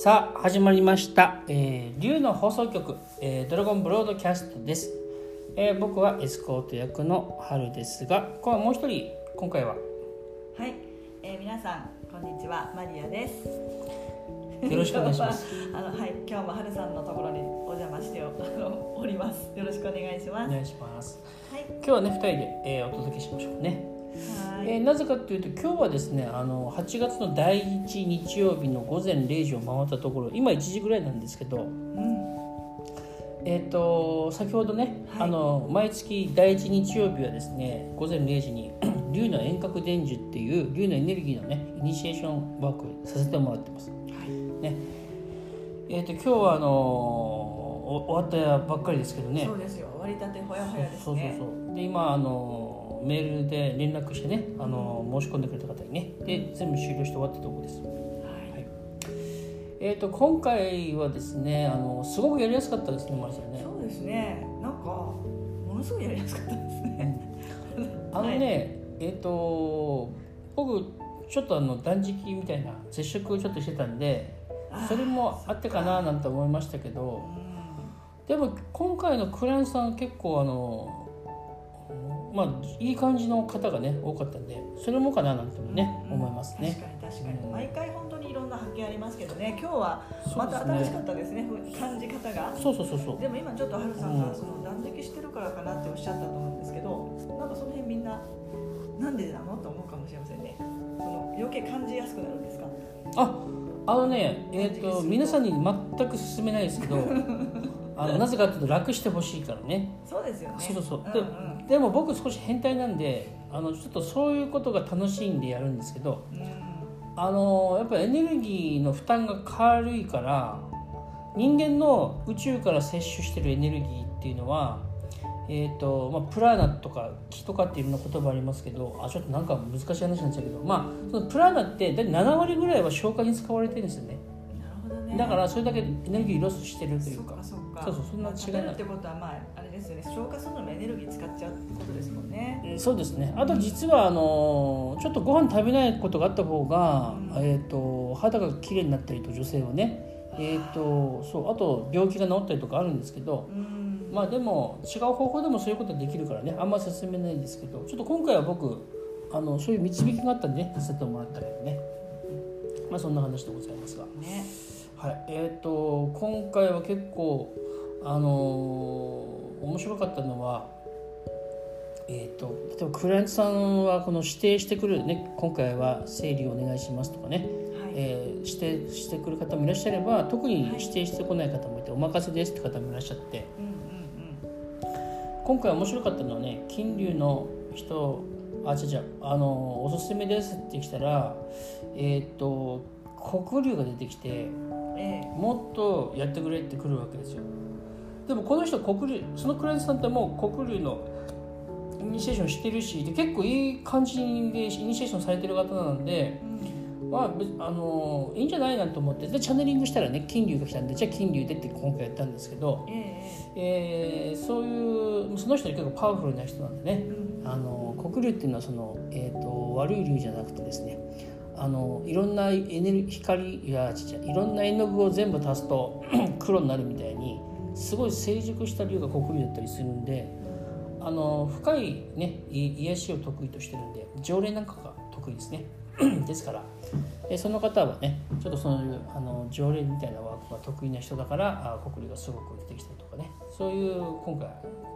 さあ始まりました、えー、竜の放送局、えードラゴンブロードキャストです、えー僕はエスコート役の春ですがここはもう一人今回は。はい、えー、皆さんこんにちは。マリアです。よろしくお願いします。あのはい、今日も春さんのところにお邪魔して おります。よろしくお願いします。お願いします。はい、今日はね2人で、えーお届けしましょうね、はい、えーなぜかというと今日はですねあの8月の第1日曜日の午前0時を回ったところ今1時ぐらいなんですけどうん、えー、と先ほどね、はい。あの毎月第1日曜日はですね午前0時に 竜の遠隔伝授っていう竜のエネルギーのねイニシエーションワークさせてもらってます。ね。えー、と今日はあのーお終わったばっかりですけどね。そうですよ。割りたてほやほやですそうそうね。そう。で今あのメールで連絡してねあの申し込んでくれた方にねで全部終了して終わったところです。はい、えー、と今回はですねあのすごくやりやすかったですねマリさんね。そうですね。なんかものすごいやりやすかったですね。あのね、えっ、と僕ちょっとあの断食みたいな絶食をちょっとしてたんでそれもあってかななんて思いましたけどでも今回のクライアントさん結構あのまあいい感じの方がね多かったんでそれもかななんてもね、うん思いますね。確かに確かに、うん毎回本当にいろんな発見ありますけどね。今日はまた新しかったですね。ふ感じ方が。そうそうそうそうでも今ちょっと春さんうんがその断食してるからかなっておっしゃったと思うんですけどなんかその辺みんななんでなのと思うかもしれませんねその余計感じやすくなるんですか？ああのねえっ、と皆さんに全く勧めないですけどあのなぜかというと楽してほしいからね。そうですよね。そうそうそう、んでうん。でも僕少し変態なんであのちょっとそういうことが楽しいんでやるんですけどうんあのやっぱりエネルギーの負担が軽いから人間の宇宙から摂取してるエネルギーっていうのは、えーとまあ、プラーナとか気とかっていうような言葉ありますけどあちょっとなんか難しい話なんですけど、まあ、そのプラーナって大体7割ぐらいは消化に使われてるんですよね。なるほどね。だからそれだけエネルギーロスしてるというか。そっかそっかそうそうそんな違いない。食べるってことはまああれですよね。消化するのもエネルギー使っちゃうってことですもんね。うんそうですね。あと実はあのちょっとご飯食べないことがあった方が、うん。えー、と肌が綺麗になったりと女性はね、えー、とそうあと病気が治ったりとかあるんですけどうん。まあでも違う方法でもそういうことができるからねあんま進めないんですけどちょっと今回は僕あのそういう導きがあったんでねさせてもらったけどねまあそんな話でございますが。ねはい、えっ、と今回は結構あのー面白かったのはえっ、と例えばクライアントさんはこの指定してくるね今回は整理お願いしますとかね、はい、えー指定してくる方もいらっしゃれば特に指定してこない方もいて、お任せですって方もいらっしゃって。うんうん今回面白かったのはね金龍の人あ違う違うあのおすすめですって来たらえっ、と黒龍が出てきてもっとやってくれってくるわけですよ。でもこの人黒龍そのクライアントさんってもう黒龍のイニシエーションしてるしで結構いい感じでイニシエーションされてる方なんでうん。まあ別あのいいんじゃないなと思ってでチャネリングしたらね金龍が来たんでじゃあ金龍でって今回やったんですけど、ええーそういうその人結構パワフルな人なんでね。あの黒龍っていうのはその、えー、と悪い龍じゃなくてですねあのいろんなエネル光いやちっちゃいいろんな絵の具を全部足すと 黒になるみたいにすごい成熟した龍が黒竜だったりするんであの深い、ね、癒しを得意としてるんで条例なんかが得意ですね。ですから。えその方はねちょっとそういうあの条例みたいなワークが得意な人だからあ黒龍がすごく出てきたりとかね。そういう今回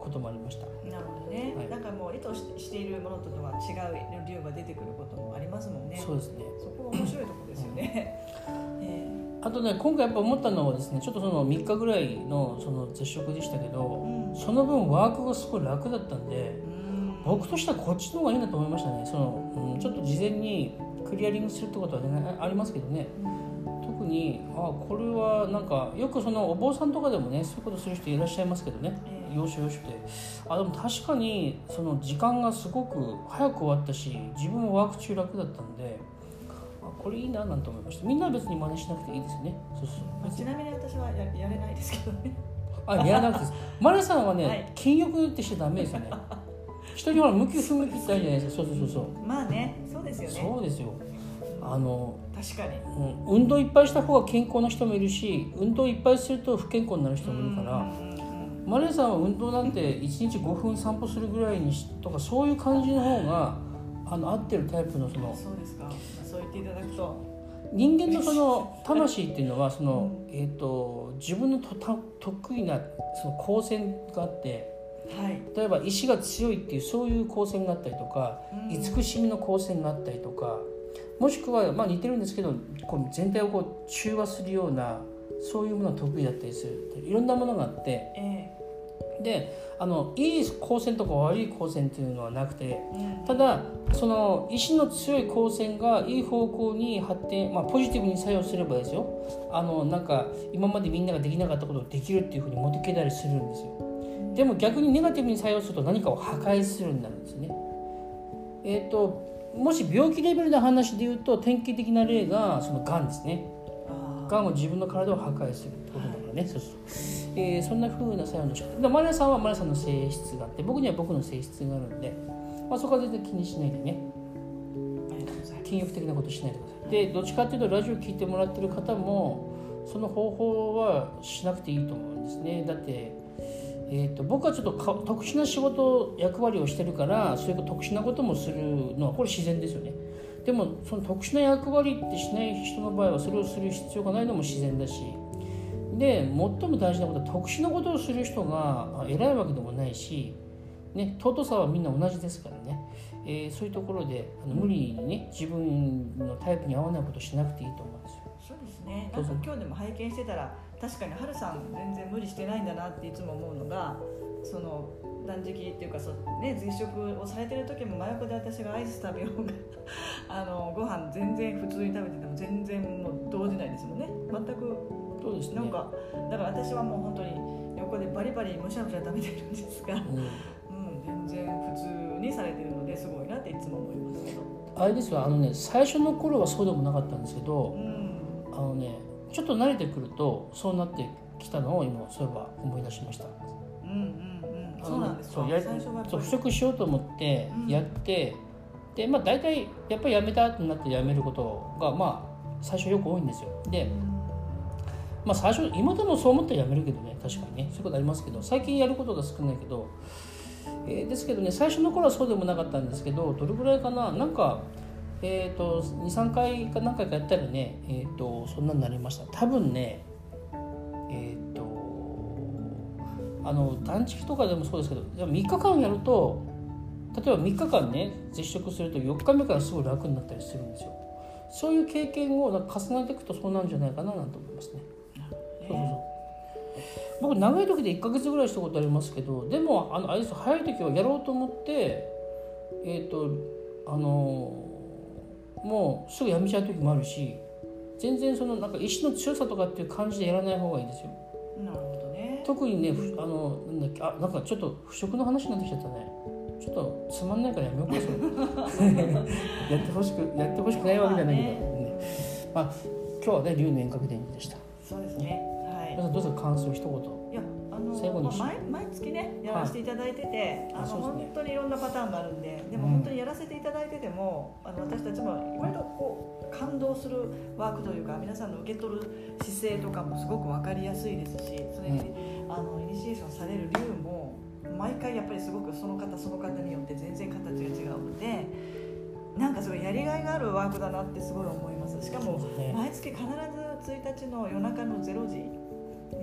こともありました。なるほどね、はい。なんかもう意図ししているものとは違う竜が出てくることもありますもんね。そうですね。そこが面白いところですよね。えあとね今回やっぱ思ったのはですねちょっとその3日ぐらいのその絶食でしたけえどうん。その分ワークがすごい楽だったんでうん。僕としてはこっちの方がいいなと思いましたね。その、うん、ちょっと事前にクリアリングするってことは、ね、ありますけどね。特にあこれはなんかよくそのお坊さんとかでもねそういうことする人いらっしゃいますけどね。ええ。要所要所で。あでも確かにその時間がすごく早く終わったし自分もワーク中楽だったんであこれいいななんて思いました。みんなは別に真似しなくていいですよね。そうそう。まあちなみに私はややれないですけどね。あやらなくてです。マレさんはね、はい。禁欲ってしちゃダメですよね。人にほら向き不向きってあるじゃないですか。そうそうそうそう、まあね、ですよね。そうですよ。ああの、確かに。うん、運動いっぱいした方が健康な人もいるし運動いっぱいすると不健康になる人もいるから、マレーさんは運動なんて1日5分散歩するぐらいにしとかそういう感じの方があの合ってるタイプのそのそうですか。そう言っていただくと。人間のその 魂っていうのはその、えー、と自分のとた得意なその光線があってはい。例えば意志が強いっていうそういう光線があったりとかうん。慈しみの光線があったりとかもしくはまあ似てるんですけどこう全体をこう中和するようなそういうものが得意だったりするいろんなものがあってえであのいい光線とか悪い光線っていうのはなくてただその意志の強い光線がいい方向に発展、まあ、ポジティブに作用すればですよ。あのなんか今までみんなができなかったことをできるっていうふうに持っていけたりするんですよでも逆にネガティブに作用すると何かを破壊するになるんですね。えっ、ともし病気レベルの話で言うと典型的な例がそのがんですね。がんを自分の体を破壊するってことだからね、そうそう。えーそんな風な作用の仕方。でマリアさんはマリアさんの性質があって僕には僕の性質があるんで、まあ、そこは全然気にしないでね。ありがとうございます。禁欲的なことしないでください。でどっちかっていうとラジオ聞いてもらってる方もその方法はしなくていいと思うんですね。だって、えー、と僕はちょっとか特殊な仕事役割をしてるからそういう特殊なこともするのはこれ自然ですよね。でもその特殊な役割ってしない人の場合はそれをする必要がないのも自然だし。で最も大事なことは特殊なことをする人があ偉いわけでもないし、ね、尊さはみんな同じですからね、えーそういうところであの無理にね自分のタイプに合わないことをしなくていいと思うんですよ。そうですね。今日でも拝見してたら確かに春さん全然無理してないんだなっていつも思うのがその断食っていうかそう、ね、絶食をされてる時も真横で私がアイス食べようが あのご飯全然普通に食べてても全然もう動じないですもんね。全くそうですね。なんかだから私はもう本当に横でバリバリむしゃむしゃ食べてるんですが、うん。うん、全然普通にされてるのですごいなっていつも思いますけど、あれですよ。あのね最初の頃はそうでもなかったんですけどうん、あのねちょっと慣れてくるとそうなってきたのを今そういえば思い出しました。うんうんうん。そうなんですか？そうしようと思ってうんやって、でまあ大体やっぱりやめたってなってやめることがまあ最初よく多いんですよ。でまあ最初今でもそう思ったらやめるけどね確かにね。そういうことありますけど最近やることが少ないけど、えーですけどね最初の頃はそうでもなかったんですけどどれぐらいかな？なんかえー、と23回か何回かやったらね、えー、とそんなになりました。多分ねえっ、とあの断食とかでもそうですけどでも3日間やると例えば3日間ね絶食すると4日目からすごい楽になったりするんですよ。そういう経験をなんか重ねていくとそうなんじゃないかななんて思いますね。そうそうそう。僕長い時で1ヶ月ぐらいしたことありますけどでもあのあれです早い時はやろうと思ってえっ、とあのもうすぐやめちゃう時もあるし全然そのなんか意志の強さとかっていう感じでやらない方がいいですよ。なるほどね。特にねふあのなんだっけあなんかちょっと不食の話になってきちゃったね。ちょっとつまんないからやめようかそれ。やってほしくやってほしくないわけじゃないけど、ね。まあ、今日はね龍の遠隔電気でした。そうですね。はい。どうですか感想一言。いやあの最後にまあ毎毎月ねやらせていただいてて、あのあそうですね。本当にいろんなパターンがあるんででもうん。本当にやらせていただいてても、あの私たちも割とこう感動するワークというか皆さんの受け取る姿勢とかもすごく分かりやすいですしそれに、あのイニシエーションされる理由も毎回やっぱりすごくその方その方によって全然形が違うのでなんかすごいやりがいがあるワークだなってすごい思います。しかも毎月必ず1日の夜中の0時に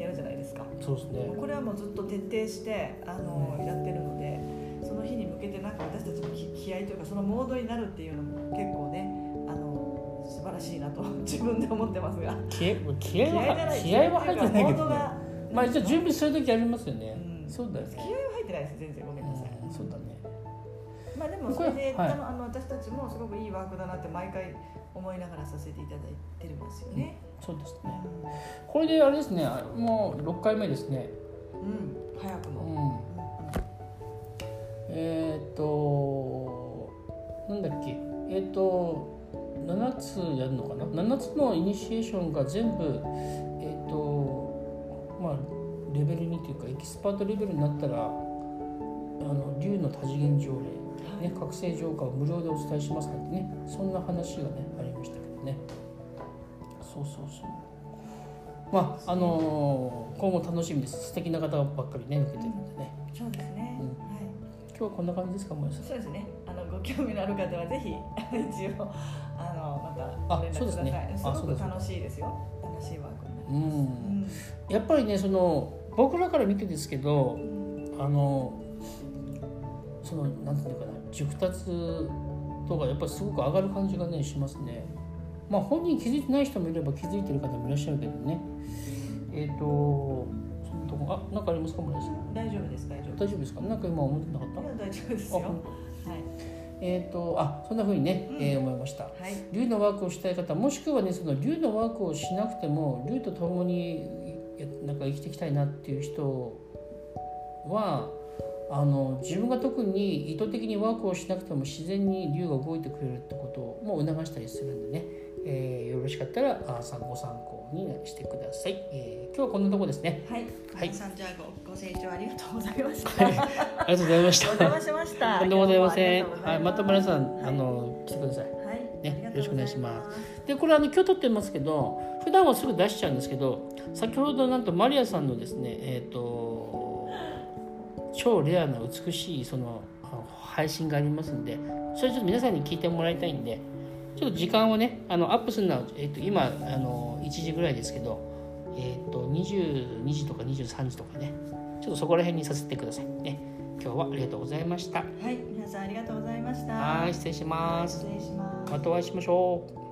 やるじゃないですか。そうですね。これはもうずっと徹底してあの、やってるのでその日に向けてなんか私たちの気気合というかそのモードになるっていうのも結構ねあの素晴らしいなと 自分で思ってますが。気合気合は気合じゃない。気合は入ってないけどね。モードがまあ一応準備する時ありますよね、うん。そうだよね。気合は入ってないです全然。ごめんなさい、うんそうだねまあでもそれで、はい。あの私たちもすごくいいワークだなって毎回思いながらさせていただいてますよね、そうですね。うこれであれですね。もう6回目ですね。ん、うん、早くも、うん。えーっとなんだっけ。えーっと7つやるのかな。7つのイニシエーションが全部えーっとまあレベル2というかエキスパートレベルになったらあの竜の多次元条例、ね、覚醒浄化を無料でお伝えしますなんてねそんな話がねありましたけどね。ねそうそうそう。まああのー今後楽しみです。素敵な方ばっかりね受けてるんでね。そうですね、うん。はい。今日はこんな感じですか森さん。そうですね。あのご興味のある方はぜひ 一応あのまた連絡ください。ねあすごく楽しいですよ。楽しいワークになりうます。ん。やっぱりねその僕らから見てですけどうん。あのそのなんていうのかな熟達とかやっぱりすごく上がる感じがねしますね。まあ本人気づいてない人もいれば気づいてる方もいらっしゃるけどね。えっ、とそのとこあなんかありますか森さん。大丈夫です大丈夫。大丈夫ですか？なんか今思ってなかった？大丈夫ですよ。あはい。えっ、とあそんな風にね、うん。えー思いました。はい。竜のワークをしたい方もしくはねその竜のワークをしなくても竜と共にやなんか生きていきたいなっていう人はあの自分が特に意図的にワークをしなくても自然に竜が動いてくれるってことも促したりするんでね、えーよろしかったらあ参ご参考にしてください、えー今日はこんなとこですね。はい。はい。皆さんじゃあごご清聴ありがとうございました。ありがとうございました。お邪魔しました。とんでもございません。はい、また皆さん、はいあの来てください。はい。ねよろしくお願いします。でこれあの今日撮ってますけど普段はすぐ出しちゃうんですけど先ほどなんとマリアさんのですねえっ、と超レアな美しいその配信がありますんでそれちょっと皆さんに聞いてもらいたいんでちょっと時間をねあのアップするのは、えっと今あの1時ぐらいですけど、えっと22時とか23時とかねちょっとそこら辺にさせてくださいね今日はありがとうございましたはい。皆さんありがとうございました。はい失礼します失礼します。またお会いしましょう